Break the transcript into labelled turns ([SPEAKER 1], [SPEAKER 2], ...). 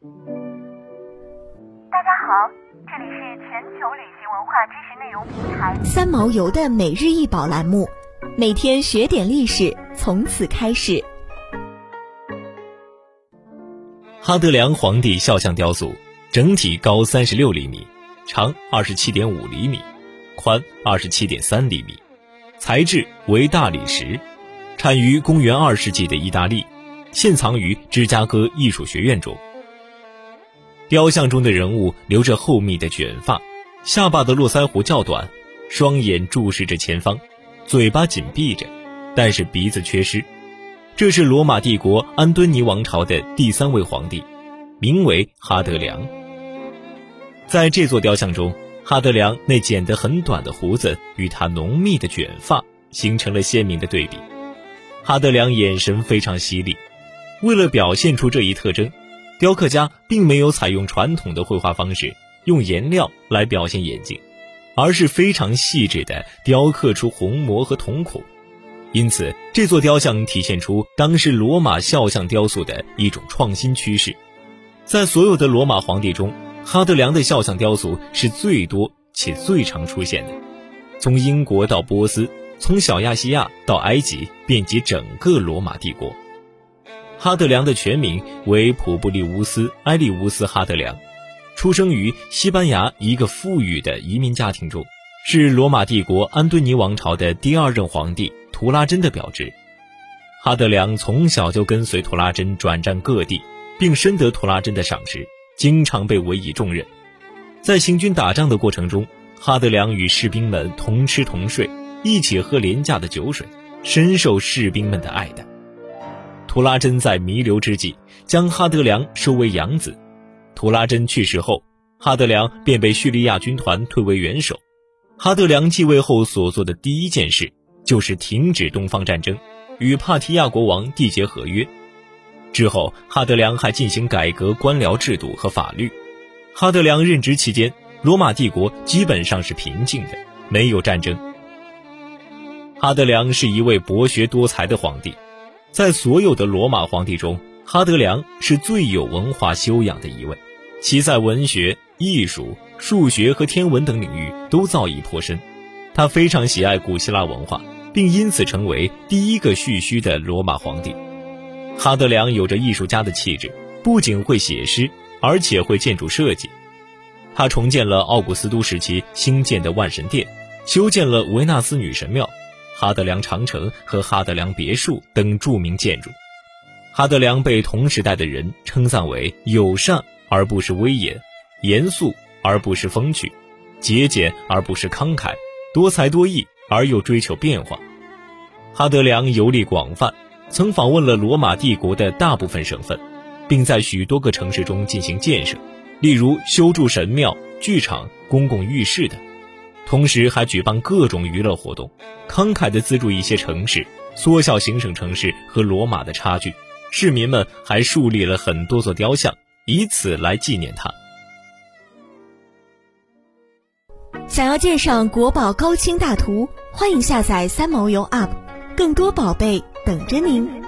[SPEAKER 1] 大家好，这里是全球旅行文化知识内容平台
[SPEAKER 2] 三毛游的每日一宝栏目，每天学点历史，从此开始。
[SPEAKER 3] 哈德良皇帝肖像雕塑整体高三十六厘米，长二十七点五厘米，宽二十七点三厘米，材质为大理石，产于公元二世纪的意大利，现藏于芝加哥艺术学院中。雕像中的人物留着厚密的卷发，下巴的络腮胡较短，双眼注视着前方，嘴巴紧闭着，但是鼻子缺失。这是罗马帝国安敦尼王朝的第三位皇帝，名为哈德良。在这座雕像中，哈德良那剪得很短的胡子与他浓密的卷发形成了鲜明的对比。哈德良眼神非常犀利，为了表现出这一特征。雕刻家并没有采用传统的绘画方式，用颜料来表现眼睛，而是非常细致地雕刻出虹膜和瞳孔。因此，这座雕像体现出当时罗马肖像雕塑的一种创新趋势。在所有的罗马皇帝中，哈德良的肖像雕塑是最多且最常出现的。从英国到波斯，从小亚细亚到埃及，遍及整个罗马帝国。哈德良的全名为普布利乌斯·埃利乌斯·哈德良，出生于西班牙一个富裕的移民家庭中，是罗马帝国安敦尼王朝的第二任皇帝图拉真的表侄。哈德良从小就跟随图拉真转战各地，并深得图拉真的赏识，经常被委以重任。在行军打仗的过程中，哈德良与士兵们同吃同睡，一起喝廉价的酒水，深受士兵们的爱戴。图拉真在弥留之际，将哈德良收为养子。图拉真去世后，哈德良便被叙利亚军团推为元首。哈德良继位后所做的第一件事，就是停止东方战争，与帕提亚国王缔结合约。之后，哈德良还进行改革官僚制度和法律。哈德良任职期间，罗马帝国基本上是平静的，没有战争。哈德良是一位博学多才的皇帝。在所有的罗马皇帝中，哈德良是最有文化修养的一位，其在文学、艺术、数学和天文等领域都造诣颇深。他非常喜爱古希腊文化，并因此成为第一个蓄须的罗马皇帝。哈德良有着艺术家的气质，不仅会写诗，而且会建筑设计。他重建了奥古斯都时期兴建的万神殿，修建了维纳斯女神庙。哈德良长城和哈德良别墅等著名建筑，哈德良被同时代的人称赞为友善而不失威严，严肃而不失风趣，节俭而不失慷慨，多才多艺而又追求变化。哈德良游历广泛，曾访问了罗马帝国的大部分省份，并在许多个城市中进行建设，例如修筑神庙、剧场、公共浴室等。同时还举办各种娱乐活动，慷慨地资助一些城市，缩小行省城市和罗马的差距。市民们还树立了很多座雕像，以此来纪念他。
[SPEAKER 2] 想要鉴赏国宝高清大图，欢迎下载三毛游 App，更多宝贝等着您。